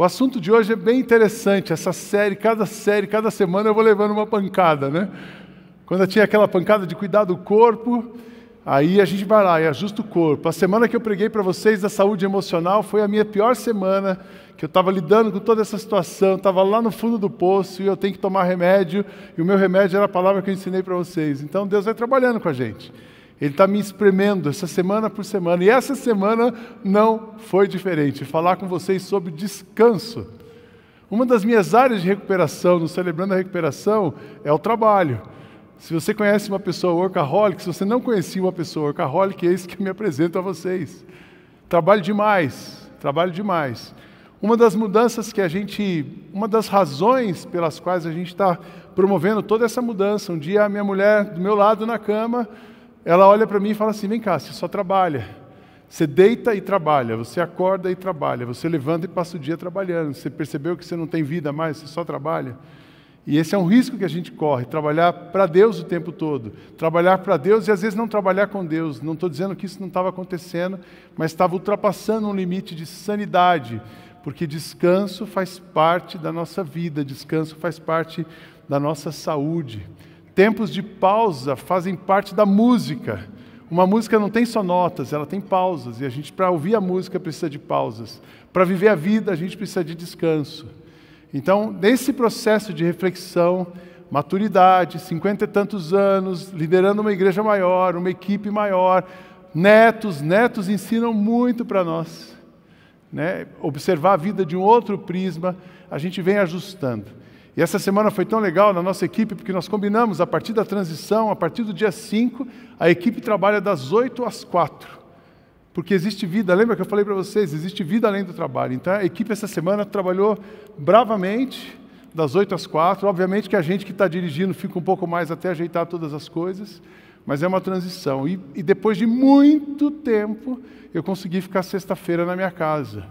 O assunto de hoje é bem interessante. Essa série, cada série, cada semana eu vou levando uma pancada, né? Quando eu tinha aquela pancada de cuidar do corpo, aí a gente vai lá e ajusta o corpo. A semana que eu preguei para vocês da saúde emocional foi a minha pior semana, que eu estava lidando com toda essa situação, estava lá no fundo do poço e eu tenho que tomar remédio, e o meu remédio era a palavra que eu ensinei para vocês. Então Deus vai trabalhando com a gente. Ele está me espremendo essa semana por semana. E essa semana não foi diferente. Falar com vocês sobre descanso. Uma das minhas áreas de recuperação, no Celebrando a Recuperação, é o trabalho. Se você conhece uma pessoa workaholic, se você não conhecia uma pessoa workaholic, é isso que eu me apresento a vocês. Trabalho demais, trabalho demais. Uma das mudanças que a gente, uma das razões pelas quais a gente está promovendo toda essa mudança. Um dia a minha mulher do meu lado na cama, ela olha para mim e fala assim: vem cá, você só trabalha. Você deita e trabalha, você acorda e trabalha, você levanta e passa o dia trabalhando. Você percebeu que você não tem vida mais, você só trabalha? E esse é um risco que a gente corre, trabalhar para Deus o tempo todo. Trabalhar para Deus e às vezes não trabalhar com Deus. Não estou dizendo que isso não estava acontecendo, mas estava ultrapassando um limite de sanidade, porque descanso faz parte da nossa vida, descanso faz parte da nossa saúde. Tempos de pausa fazem parte da música. Uma música não tem só notas, ela tem pausas. E a gente, para ouvir a música, precisa de pausas. Para viver a vida, a gente precisa de descanso. Então, nesse processo de reflexão, maturidade, cinquenta e tantos anos, liderando uma igreja maior, uma equipe maior, netos, netos ensinam muito para nós. Né? Observar a vida de um outro prisma, a gente vem ajustando. E essa semana foi tão legal na nossa equipe, porque nós combinamos, a partir da transição, a partir do dia 5, a equipe trabalha das 8 às 4. Porque existe vida, lembra que eu falei para vocês, existe vida além do trabalho. Então a equipe essa semana trabalhou bravamente, das 8 às 4. Obviamente que a gente que está dirigindo fica um pouco mais até ajeitar todas as coisas, mas é uma transição. E, e depois de muito tempo, eu consegui ficar sexta-feira na minha casa.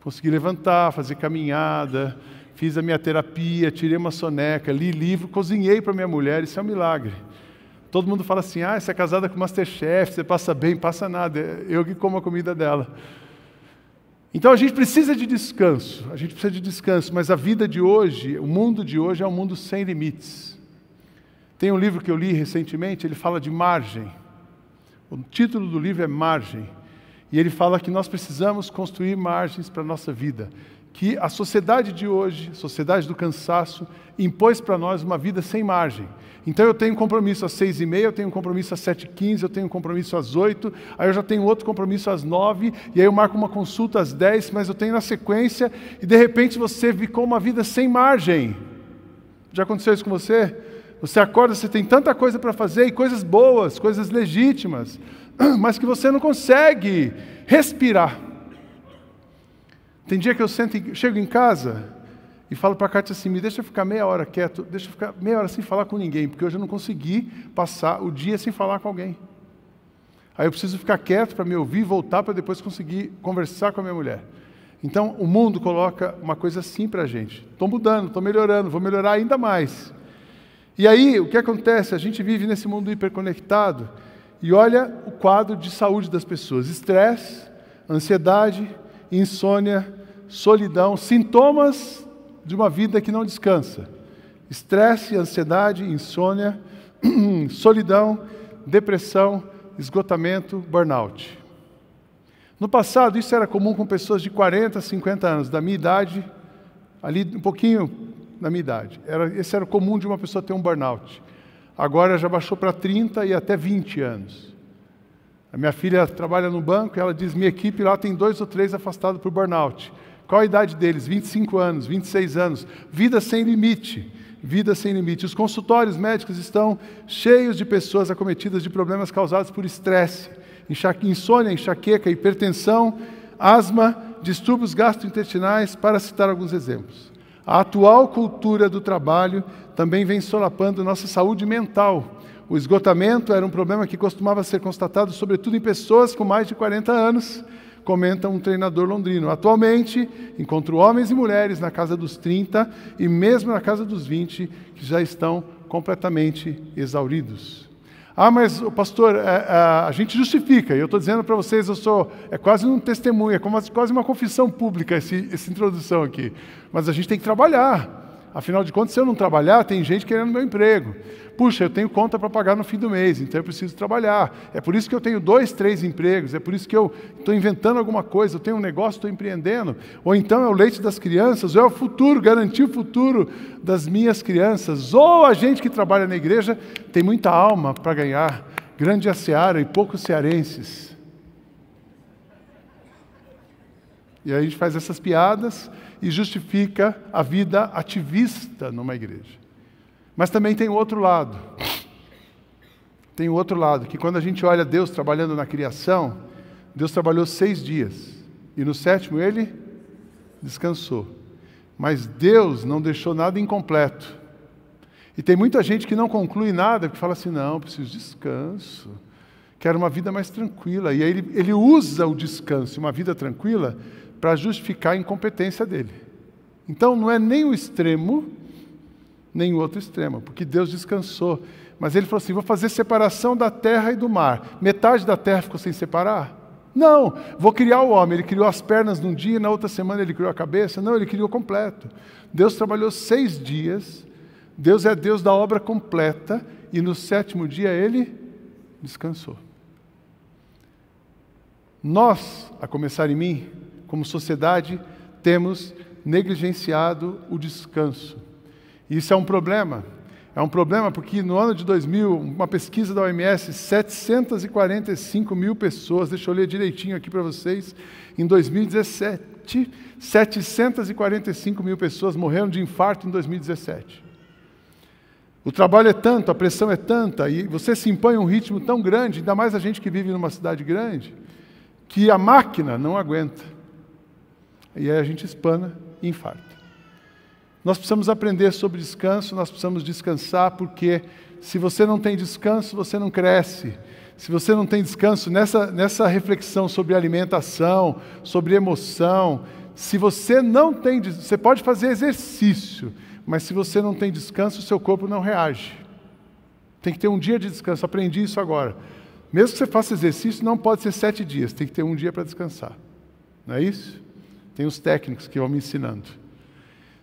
Consegui levantar, fazer caminhada, fiz a minha terapia, tirei uma soneca, li livro, cozinhei para minha mulher, isso é um milagre. Todo mundo fala assim: ah, você é casada com o Masterchef, você passa bem, passa nada, eu que como a comida dela. Então a gente precisa de descanso, a gente precisa de descanso, mas a vida de hoje, o mundo de hoje é um mundo sem limites. Tem um livro que eu li recentemente, ele fala de margem. O título do livro é Margem. E ele fala que nós precisamos construir margens para a nossa vida que a sociedade de hoje, sociedade do cansaço, impôs para nós uma vida sem margem. Então eu tenho um compromisso às seis e meia, eu tenho um compromisso às sete e quinze, eu tenho um compromisso às oito, aí eu já tenho outro compromisso às nove, e aí eu marco uma consulta às dez, mas eu tenho na sequência, e de repente você ficou uma vida sem margem. Já aconteceu isso com você? Você acorda, você tem tanta coisa para fazer, e coisas boas, coisas legítimas, mas que você não consegue respirar. Tem dia que eu sento, chego em casa e falo para a Kátia assim, me deixa ficar meia hora quieto, deixa eu ficar meia hora sem falar com ninguém, porque hoje eu não consegui passar o dia sem falar com alguém. Aí eu preciso ficar quieto para me ouvir, voltar para depois conseguir conversar com a minha mulher. Então, o mundo coloca uma coisa assim para a gente. Estou mudando, estou melhorando, vou melhorar ainda mais. E aí, o que acontece? A gente vive nesse mundo hiperconectado e olha o quadro de saúde das pessoas: estresse, ansiedade, insônia, solidão, sintomas de uma vida que não descansa. Estresse, ansiedade, insônia, solidão, depressão, esgotamento, burnout. No passado, isso era comum com pessoas de 40, 50 anos, da minha idade, ali um pouquinho na minha idade. Era, esse era comum de uma pessoa ter um burnout. Agora já baixou para 30 e até 20 anos. A minha filha trabalha no banco e ela diz: minha equipe lá tem dois ou três afastados por burnout. Qual a idade deles? 25 anos, 26 anos. Vida sem limite. Vida sem limite. Os consultórios médicos estão cheios de pessoas acometidas de problemas causados por estresse, insônia, enxaqueca, hipertensão, asma, distúrbios gastrointestinais, para citar alguns exemplos. A atual cultura do trabalho também vem solapando nossa saúde mental o esgotamento era um problema que costumava ser constatado, sobretudo em pessoas com mais de 40 anos, comenta um treinador londrino. Atualmente, encontro homens e mulheres na casa dos 30 e mesmo na casa dos 20 que já estão completamente exauridos. Ah, mas pastor, é, é, a gente justifica. Eu estou dizendo para vocês, eu sou é quase um testemunho, é quase uma confissão pública esse, essa introdução aqui. Mas a gente tem que trabalhar. Afinal de contas, se eu não trabalhar, tem gente querendo meu emprego. Puxa, eu tenho conta para pagar no fim do mês, então eu preciso trabalhar. É por isso que eu tenho dois, três empregos, é por isso que eu estou inventando alguma coisa, eu tenho um negócio, estou empreendendo. Ou então é o leite das crianças, ou é o futuro, garantir o futuro das minhas crianças. Ou a gente que trabalha na igreja tem muita alma para ganhar. Grande a seara e poucos cearenses. E aí a gente faz essas piadas e justifica a vida ativista numa igreja. Mas também tem o outro lado. Tem o outro lado, que quando a gente olha Deus trabalhando na criação, Deus trabalhou seis dias. E no sétimo ele descansou. Mas Deus não deixou nada incompleto. E tem muita gente que não conclui nada, que fala assim: não, preciso de descanso, quero uma vida mais tranquila. E aí ele, ele usa o descanso, uma vida tranquila, para justificar a incompetência dele. Então não é nem o extremo, nem o outro extremo, porque Deus descansou. Mas ele falou assim: vou fazer separação da terra e do mar. Metade da terra ficou sem separar? Não, vou criar o homem. Ele criou as pernas num dia, na outra semana ele criou a cabeça. Não, ele criou completo. Deus trabalhou seis dias. Deus é Deus da obra completa. E no sétimo dia ele descansou. Nós, a começar em mim, como sociedade, temos negligenciado o descanso. Isso é um problema. É um problema porque no ano de 2000, uma pesquisa da OMS, 745 mil pessoas, deixa eu ler direitinho aqui para vocês, em 2017, 745 mil pessoas morreram de infarto em 2017. O trabalho é tanto, a pressão é tanta, e você se impõe um ritmo tão grande, ainda mais a gente que vive numa cidade grande, que a máquina não aguenta. E aí a gente espana e infarta. Nós precisamos aprender sobre descanso, nós precisamos descansar, porque se você não tem descanso, você não cresce. Se você não tem descanso nessa, nessa reflexão sobre alimentação, sobre emoção, se você não tem, você pode fazer exercício, mas se você não tem descanso, o seu corpo não reage. Tem que ter um dia de descanso, aprendi isso agora. Mesmo que você faça exercício, não pode ser sete dias, tem que ter um dia para descansar. Não é isso? Tem os técnicos que vão me ensinando.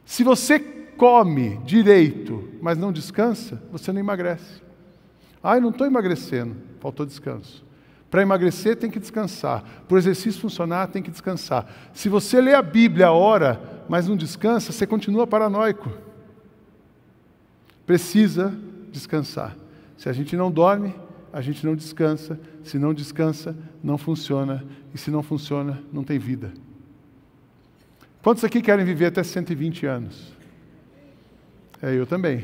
Se você come direito, mas não descansa, você não emagrece. Ah, eu não estou emagrecendo, faltou descanso. Para emagrecer tem que descansar. Para o exercício funcionar tem que descansar. Se você lê a Bíblia a hora, mas não descansa, você continua paranoico. Precisa descansar. Se a gente não dorme, a gente não descansa. Se não descansa, não funciona. E se não funciona, não tem vida. Quantos aqui querem viver até 120 anos? É, eu também.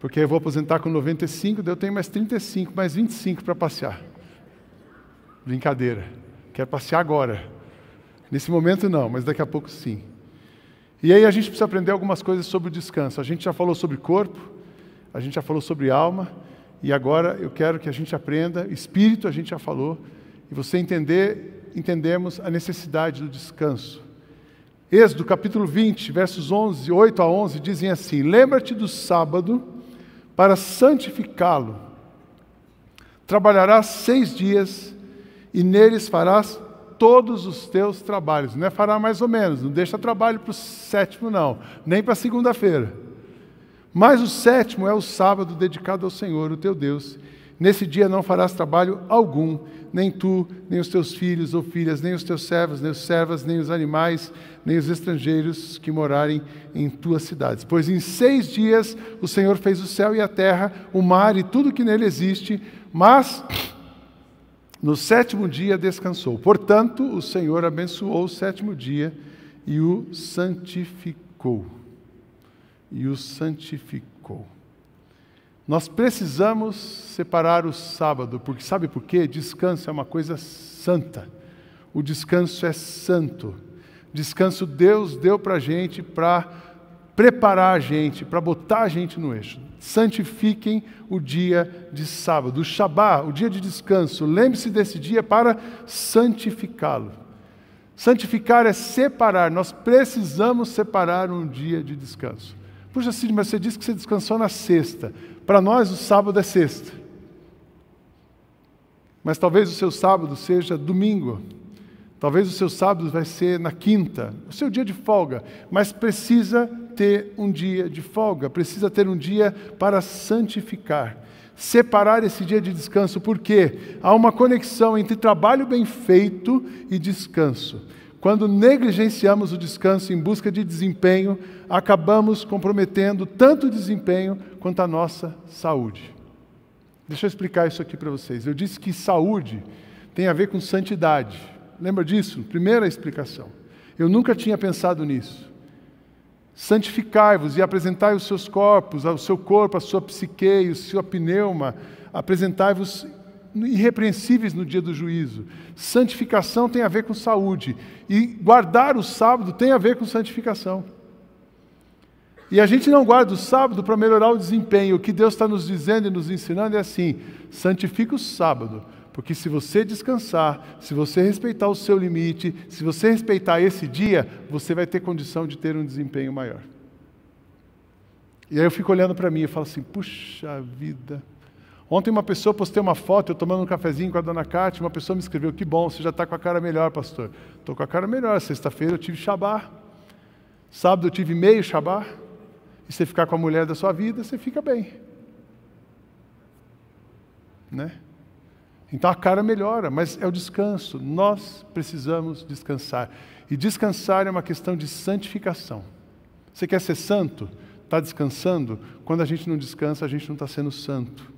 Porque eu vou aposentar com 95, daí eu tenho mais 35, mais 25 para passear. Brincadeira. Quero passear agora. Nesse momento não, mas daqui a pouco sim. E aí a gente precisa aprender algumas coisas sobre o descanso. A gente já falou sobre corpo, a gente já falou sobre alma, e agora eu quero que a gente aprenda, espírito a gente já falou, e você entender, entendemos a necessidade do descanso. Êxodo capítulo 20, versos 11, 8 a 11, dizem assim: Lembra-te do sábado para santificá-lo. Trabalharás seis dias e neles farás todos os teus trabalhos. Não é fará mais ou menos, não deixa trabalho para o sétimo, não, nem para segunda-feira. Mas o sétimo é o sábado dedicado ao Senhor, o teu Deus. Nesse dia não farás trabalho algum, nem tu, nem os teus filhos ou filhas, nem os teus servos, nem os servas, nem os animais, nem os estrangeiros que morarem em tuas cidades. Pois em seis dias o Senhor fez o céu e a terra, o mar e tudo que nele existe, mas no sétimo dia descansou. Portanto, o Senhor abençoou o sétimo dia e o santificou. E o santificou. Nós precisamos separar o sábado, porque sabe por quê? Descanso é uma coisa santa. O descanso é santo. Descanso Deus deu para a gente para preparar a gente, para botar a gente no eixo. Santifiquem o dia de sábado, o Shabá, o dia de descanso. Lembre-se desse dia para santificá-lo. Santificar é separar, nós precisamos separar um dia de descanso. Puxa, Cid, mas você disse que você descansou na sexta. Para nós, o sábado é sexta. Mas talvez o seu sábado seja domingo. Talvez o seu sábado vai ser na quinta, o seu dia de folga, mas precisa ter um dia de folga, precisa ter um dia para santificar. Separar esse dia de descanso, porque há uma conexão entre trabalho bem feito e descanso. Quando negligenciamos o descanso em busca de desempenho, acabamos comprometendo tanto o desempenho quanto a nossa saúde. Deixa eu explicar isso aqui para vocês. Eu disse que saúde tem a ver com santidade. Lembra disso? Primeira explicação. Eu nunca tinha pensado nisso. Santificai-vos e apresentai os seus corpos, o seu corpo, a sua psique, o seu pneuma, apresentai-vos irrepreensíveis no dia do juízo. Santificação tem a ver com saúde. E guardar o sábado tem a ver com santificação. E a gente não guarda o sábado para melhorar o desempenho. O que Deus está nos dizendo e nos ensinando é assim: santifica o sábado, porque se você descansar, se você respeitar o seu limite, se você respeitar esse dia, você vai ter condição de ter um desempenho maior. E aí eu fico olhando para mim e falo assim: puxa vida. Ontem uma pessoa postei uma foto, eu tomando um cafezinho com a dona Cátia, uma pessoa me escreveu, que bom, você já está com a cara melhor, pastor. Estou com a cara melhor, sexta-feira eu tive Shabá, sábado eu tive meio Shabá, e você ficar com a mulher da sua vida, você fica bem. Né? Então a cara melhora, mas é o descanso. Nós precisamos descansar. E descansar é uma questão de santificação. Você quer ser santo? Está descansando? Quando a gente não descansa, a gente não está sendo santo.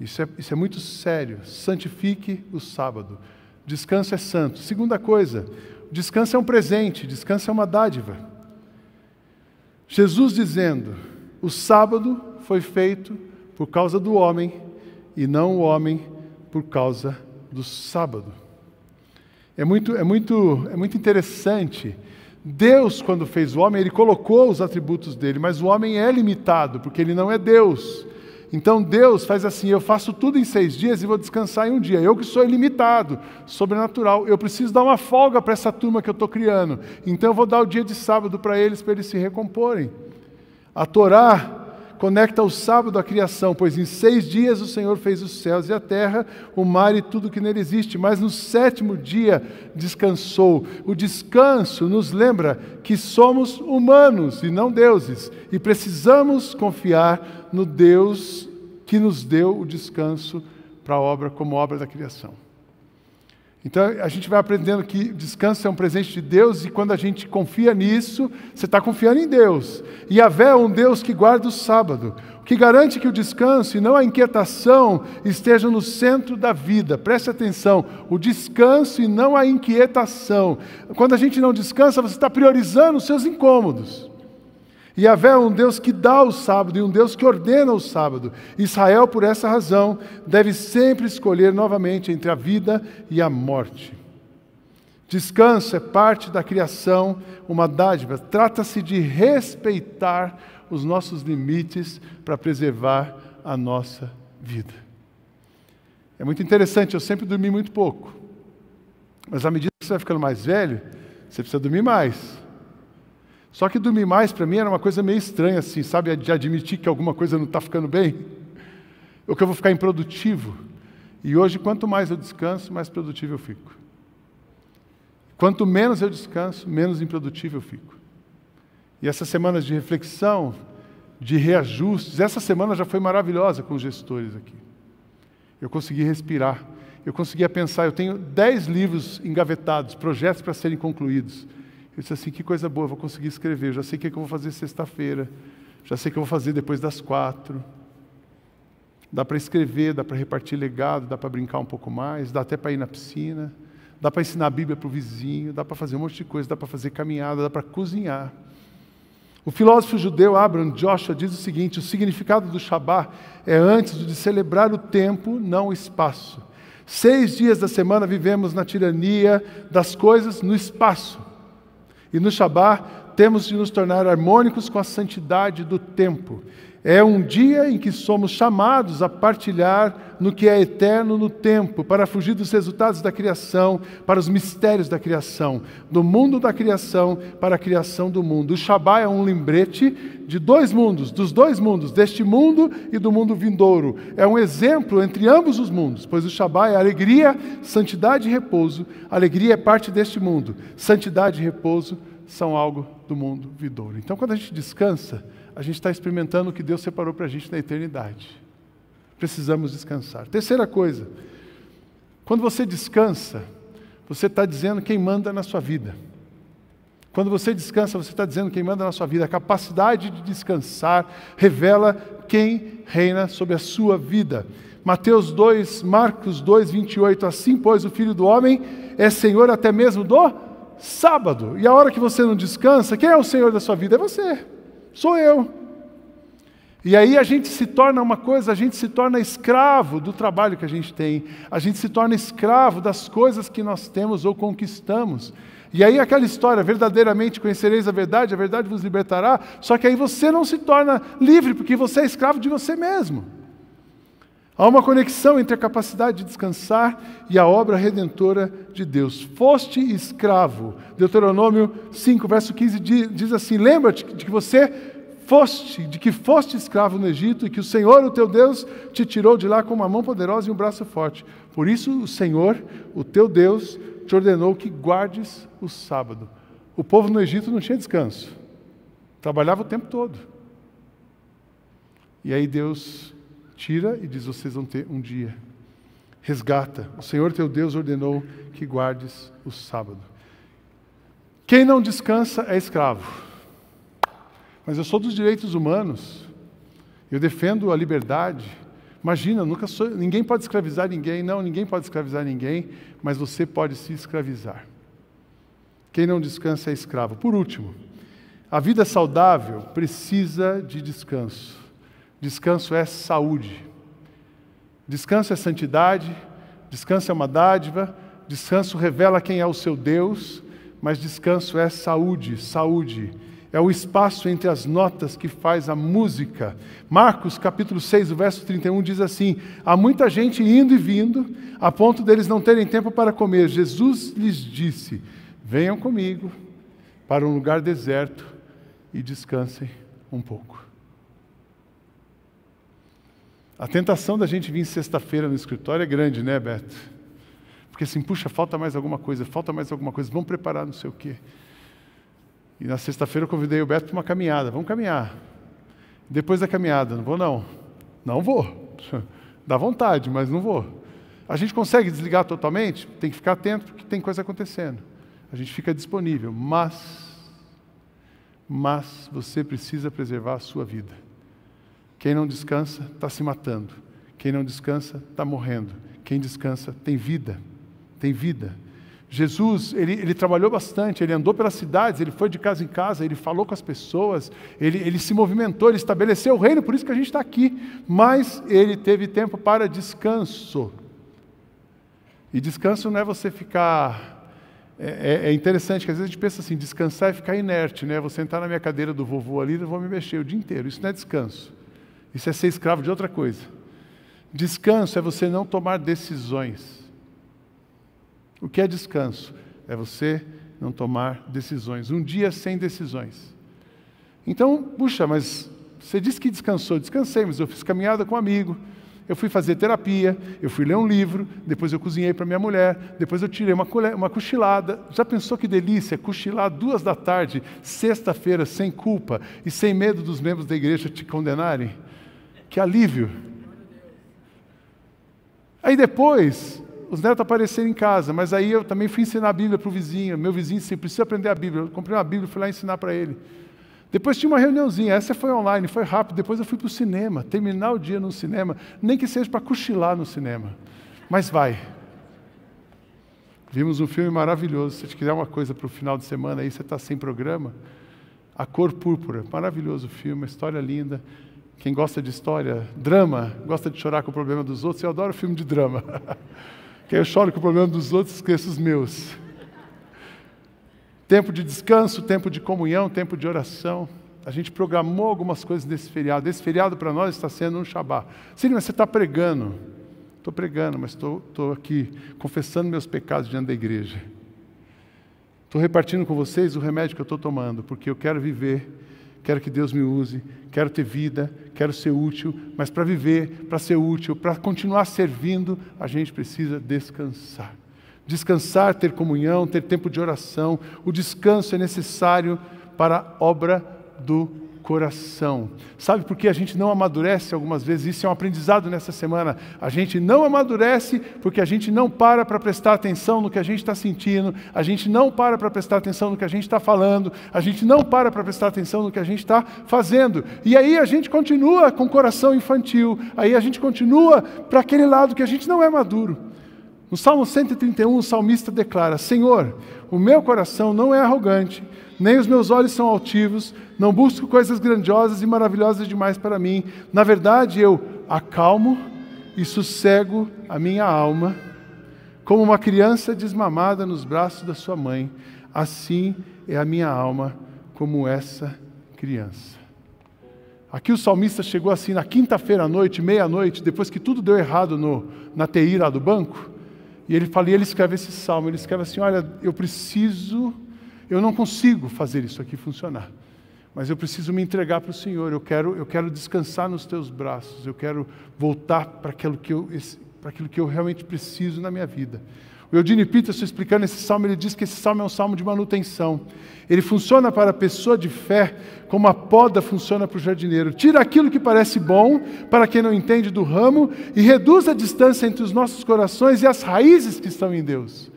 Isso é, isso é muito sério. Santifique o sábado. Descanso é santo. Segunda coisa, descanso é um presente, descanso é uma dádiva. Jesus dizendo: o sábado foi feito por causa do homem e não o homem por causa do sábado. É muito, é muito, é muito interessante. Deus, quando fez o homem, ele colocou os atributos dele, mas o homem é limitado, porque ele não é Deus. Então Deus faz assim: eu faço tudo em seis dias e vou descansar em um dia. Eu que sou ilimitado, sobrenatural, eu preciso dar uma folga para essa turma que eu estou criando. Então eu vou dar o dia de sábado para eles, para eles se recomporem. A Torá conecta o sábado à criação, pois em seis dias o Senhor fez os céus e a terra, o mar e tudo que nele existe, mas no sétimo dia descansou. O descanso nos lembra que somos humanos e não deuses, e precisamos confiar no Deus que nos deu o descanso para a obra como obra da criação. Então a gente vai aprendendo que descanso é um presente de Deus e quando a gente confia nisso, você está confiando em Deus. E a é um Deus que guarda o sábado, que garante que o descanso e não a inquietação estejam no centro da vida. Preste atenção, o descanso e não a inquietação. Quando a gente não descansa, você está priorizando os seus incômodos. Yahvé é um Deus que dá o sábado e um Deus que ordena o sábado. Israel, por essa razão, deve sempre escolher novamente entre a vida e a morte. Descanso é parte da criação, uma dádiva. Trata-se de respeitar os nossos limites para preservar a nossa vida. É muito interessante, eu sempre dormi muito pouco. Mas à medida que você vai ficando mais velho, você precisa dormir mais. Só que dormir mais para mim era uma coisa meio estranha, assim, sabe? De admitir que alguma coisa não está ficando bem. Ou que eu vou ficar improdutivo. E hoje, quanto mais eu descanso, mais produtivo eu fico. Quanto menos eu descanso, menos improdutivo eu fico. E essas semanas de reflexão, de reajustes, essa semana já foi maravilhosa com os gestores aqui. Eu consegui respirar, eu conseguia pensar. Eu tenho dez livros engavetados, projetos para serem concluídos. Eu disse assim: que coisa boa, vou conseguir escrever. Já sei o que, é que eu vou fazer sexta-feira. Já sei o que eu vou fazer depois das quatro. Dá para escrever, dá para repartir legado, dá para brincar um pouco mais, dá até para ir na piscina, dá para ensinar a Bíblia para o vizinho, dá para fazer um monte de coisa, dá para fazer caminhada, dá para cozinhar. O filósofo judeu Abraham Joshua diz o seguinte: o significado do Shabat é antes de celebrar o tempo, não o espaço. Seis dias da semana vivemos na tirania das coisas no espaço. E no Shabat temos de nos tornar harmônicos com a santidade do tempo. É um dia em que somos chamados a partilhar no que é eterno no tempo, para fugir dos resultados da criação, para os mistérios da criação, do mundo da criação para a criação do mundo. O Shabá é um lembrete de dois mundos, dos dois mundos, deste mundo e do mundo vindouro. É um exemplo entre ambos os mundos, pois o Shabá é alegria, santidade e repouso. Alegria é parte deste mundo, santidade e repouso são algo do mundo vindouro. Então, quando a gente descansa, a gente está experimentando o que Deus separou para a gente na eternidade. Precisamos descansar. Terceira coisa, quando você descansa, você está dizendo quem manda na sua vida. Quando você descansa, você está dizendo quem manda na sua vida. A capacidade de descansar revela quem reina sobre a sua vida. Mateus 2, Marcos 2, 28. Assim, pois, o Filho do Homem é Senhor até mesmo do sábado. E a hora que você não descansa, quem é o Senhor da sua vida? É você. Sou eu. E aí a gente se torna uma coisa, a gente se torna escravo do trabalho que a gente tem, a gente se torna escravo das coisas que nós temos ou conquistamos. E aí aquela história, verdadeiramente conhecereis a verdade, a verdade vos libertará, só que aí você não se torna livre, porque você é escravo de você mesmo. Há uma conexão entre a capacidade de descansar e a obra redentora de Deus. Foste escravo. Deuteronômio 5, verso 15 diz assim: Lembra-te de que você foste, de que foste escravo no Egito e que o Senhor, o teu Deus, te tirou de lá com uma mão poderosa e um braço forte. Por isso, o Senhor, o teu Deus, te ordenou que guardes o sábado. O povo no Egito não tinha descanso, trabalhava o tempo todo. E aí Deus tira e diz: Vocês vão ter um dia. Resgata. O Senhor teu Deus ordenou que guardes o sábado. Quem não descansa é escravo. Mas eu sou dos direitos humanos. Eu defendo a liberdade. Imagina, nunca sou, ninguém pode escravizar ninguém. Não, ninguém pode escravizar ninguém, mas você pode se escravizar. Quem não descansa é escravo. Por último, a vida saudável precisa de descanso. Descanso é saúde. Descanso é santidade, descanso é uma dádiva, descanso revela quem é o seu Deus, mas descanso é saúde, saúde. É o espaço entre as notas que faz a música. Marcos, capítulo 6, o verso 31 diz assim: Há muita gente indo e vindo, a ponto deles não terem tempo para comer. Jesus lhes disse: Venham comigo para um lugar deserto e descansem um pouco. A tentação da gente vir sexta-feira no escritório é grande, né, Beto? Porque assim, puxa, falta mais alguma coisa, falta mais alguma coisa, vamos preparar não sei o quê. E na sexta-feira eu convidei o Beto para uma caminhada, vamos caminhar. Depois da caminhada, não vou não. Não vou. Dá vontade, mas não vou. A gente consegue desligar totalmente? Tem que ficar atento porque tem coisa acontecendo. A gente fica disponível, mas mas você precisa preservar a sua vida. Quem não descansa está se matando. Quem não descansa está morrendo. Quem descansa tem vida. Tem vida. Jesus, ele, ele, trabalhou bastante, ele andou pelas cidades, ele foi de casa em casa, ele falou com as pessoas, ele, ele se movimentou, ele estabeleceu o reino, por isso que a gente está aqui. Mas ele teve tempo para descanso. E descanso não é você ficar. É, é, é interessante que às vezes a gente pensa assim: descansar é ficar inerte, né? Vou sentar na minha cadeira do vovô ali e vou me mexer o dia inteiro. Isso não é descanso. Isso é ser escravo de outra coisa. Descanso é você não tomar decisões. O que é descanso? É você não tomar decisões. Um dia sem decisões. Então, puxa, mas você disse que descansou. Descansei, mas eu fiz caminhada com um amigo. Eu fui fazer terapia, eu fui ler um livro, depois eu cozinhei para minha mulher, depois eu tirei uma, uma cochilada. Já pensou que delícia cochilar duas da tarde, sexta-feira, sem culpa e sem medo dos membros da igreja te condenarem? Que alívio. Aí depois, os netos apareceram em casa, mas aí eu também fui ensinar a Bíblia para o vizinho. Meu vizinho disse, precisa aprender a Bíblia. Eu comprei uma Bíblia e fui lá ensinar para ele. Depois tinha uma reuniãozinha, essa foi online, foi rápido. Depois eu fui para o cinema, terminar o dia no cinema, nem que seja para cochilar no cinema. Mas vai. Vimos um filme maravilhoso. Se você quiser uma coisa para o final de semana aí, você está sem programa. A Cor Púrpura, maravilhoso filme, história linda. Quem gosta de história, drama, gosta de chorar com o problema dos outros, eu adoro filme de drama. que eu choro com o problema dos outros, esqueço os meus. Tempo de descanso, tempo de comunhão, tempo de oração. A gente programou algumas coisas nesse feriado. Esse feriado para nós está sendo um Shabá. Sim, mas você está pregando. Estou pregando, mas estou aqui confessando meus pecados diante da igreja. Estou repartindo com vocês o remédio que eu estou tomando, porque eu quero viver, quero que Deus me use, quero ter vida, quero ser útil, mas para viver, para ser útil, para continuar servindo, a gente precisa descansar. Descansar, ter comunhão, ter tempo de oração. O descanso é necessário para a obra do coração. Sabe por que a gente não amadurece algumas vezes? Isso é um aprendizado nessa semana. A gente não amadurece porque a gente não para para prestar atenção no que a gente está sentindo, a gente não para para prestar atenção no que a gente está falando, a gente não para para prestar atenção no que a gente está fazendo. E aí a gente continua com o coração infantil, aí a gente continua para aquele lado que a gente não é maduro. No Salmo 131, o salmista declara: Senhor, o meu coração não é arrogante, nem os meus olhos são altivos, não busco coisas grandiosas e maravilhosas demais para mim. Na verdade, eu acalmo e sossego a minha alma, como uma criança desmamada nos braços da sua mãe. Assim é a minha alma, como essa criança. Aqui o salmista chegou assim na quinta-feira à noite, meia-noite, depois que tudo deu errado no, na TI lá do banco, e ele fala, e ele escreve esse salmo, ele escreve assim: Olha, eu preciso, eu não consigo fazer isso aqui funcionar mas eu preciso me entregar para o Senhor, eu quero, eu quero descansar nos teus braços, eu quero voltar para aquilo que eu, para aquilo que eu realmente preciso na minha vida. O Eudine Peterson, explicando esse salmo, ele diz que esse salmo é um salmo de manutenção. Ele funciona para a pessoa de fé como a poda funciona para o jardineiro. Tira aquilo que parece bom, para quem não entende do ramo, e reduz a distância entre os nossos corações e as raízes que estão em Deus.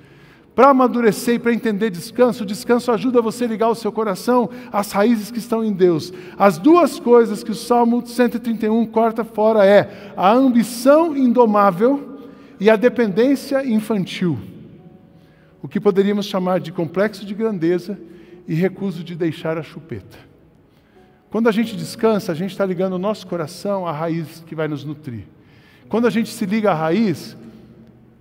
Para amadurecer e para entender descanso, descanso ajuda você a ligar o seu coração às raízes que estão em Deus. As duas coisas que o Salmo 131 corta fora é a ambição indomável e a dependência infantil. O que poderíamos chamar de complexo de grandeza e recuso de deixar a chupeta. Quando a gente descansa, a gente está ligando o nosso coração à raiz que vai nos nutrir. Quando a gente se liga à raiz,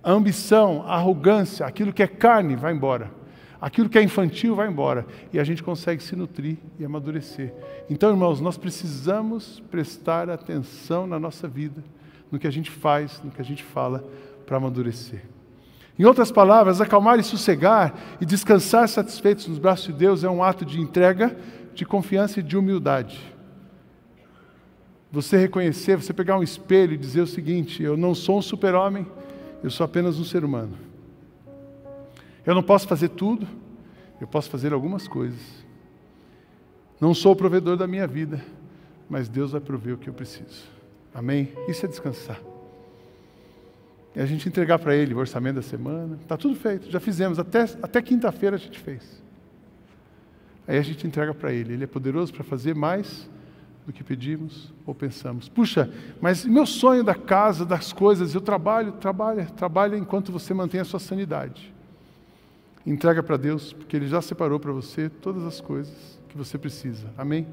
a ambição, a arrogância, aquilo que é carne vai embora. Aquilo que é infantil vai embora. E a gente consegue se nutrir e amadurecer. Então, irmãos, nós precisamos prestar atenção na nossa vida, no que a gente faz, no que a gente fala, para amadurecer. Em outras palavras, acalmar e sossegar e descansar satisfeitos nos braços de Deus é um ato de entrega, de confiança e de humildade. Você reconhecer, você pegar um espelho e dizer o seguinte: eu não sou um super-homem, eu sou apenas um ser humano. Eu não posso fazer tudo, eu posso fazer algumas coisas. Não sou o provedor da minha vida, mas Deus vai prover o que eu preciso. Amém? Isso é descansar. É a gente entregar para Ele o orçamento da semana. Está tudo feito, já fizemos, até, até quinta-feira a gente fez. Aí a gente entrega para Ele. Ele é poderoso para fazer mais do que pedimos ou pensamos. Puxa, mas meu sonho da casa, das coisas, eu trabalho, trabalha, trabalha enquanto você mantém a sua sanidade. Entrega para Deus, porque Ele já separou para você todas as coisas que você precisa. Amém?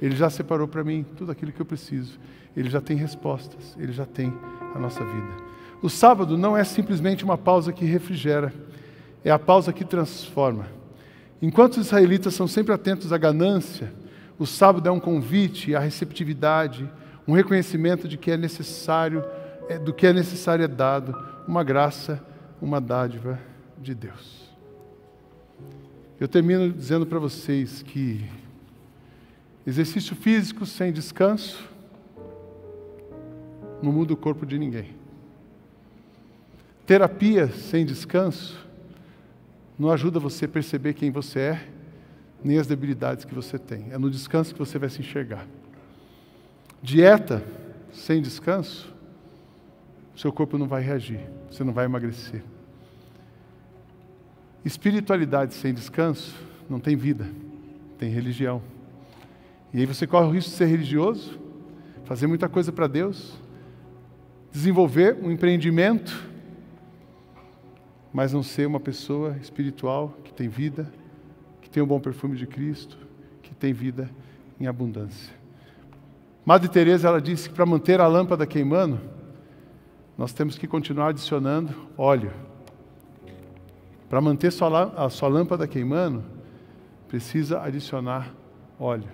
Ele já separou para mim tudo aquilo que eu preciso. Ele já tem respostas, Ele já tem a nossa vida. O sábado não é simplesmente uma pausa que refrigera, é a pausa que transforma. Enquanto os israelitas são sempre atentos à ganância, o sábado é um convite à receptividade, um reconhecimento de que é necessário, é, do que é necessário é dado, uma graça, uma dádiva de Deus. Eu termino dizendo para vocês que exercício físico sem descanso não muda o corpo de ninguém. Terapia sem descanso não ajuda você a perceber quem você é nem as debilidades que você tem. É no descanso que você vai se enxergar. Dieta sem descanso, seu corpo não vai reagir, você não vai emagrecer. Espiritualidade sem descanso não tem vida, tem religião. E aí você corre o risco de ser religioso, fazer muita coisa para Deus, desenvolver um empreendimento, mas não ser uma pessoa espiritual que tem vida, tem o bom perfume de Cristo, que tem vida em abundância. Madre Teresa ela disse que para manter a lâmpada queimando, nós temos que continuar adicionando óleo. Para manter a sua lâmpada queimando, precisa adicionar óleo.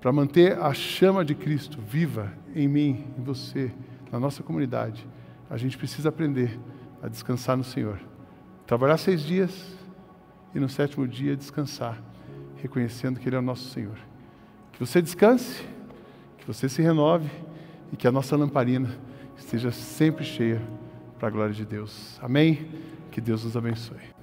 Para manter a chama de Cristo viva em mim, em você, na nossa comunidade, a gente precisa aprender a descansar no Senhor. Trabalhar seis dias e no sétimo dia descansar, reconhecendo que Ele é o nosso Senhor. Que você descanse, que você se renove e que a nossa lamparina esteja sempre cheia para a glória de Deus. Amém? Que Deus nos abençoe.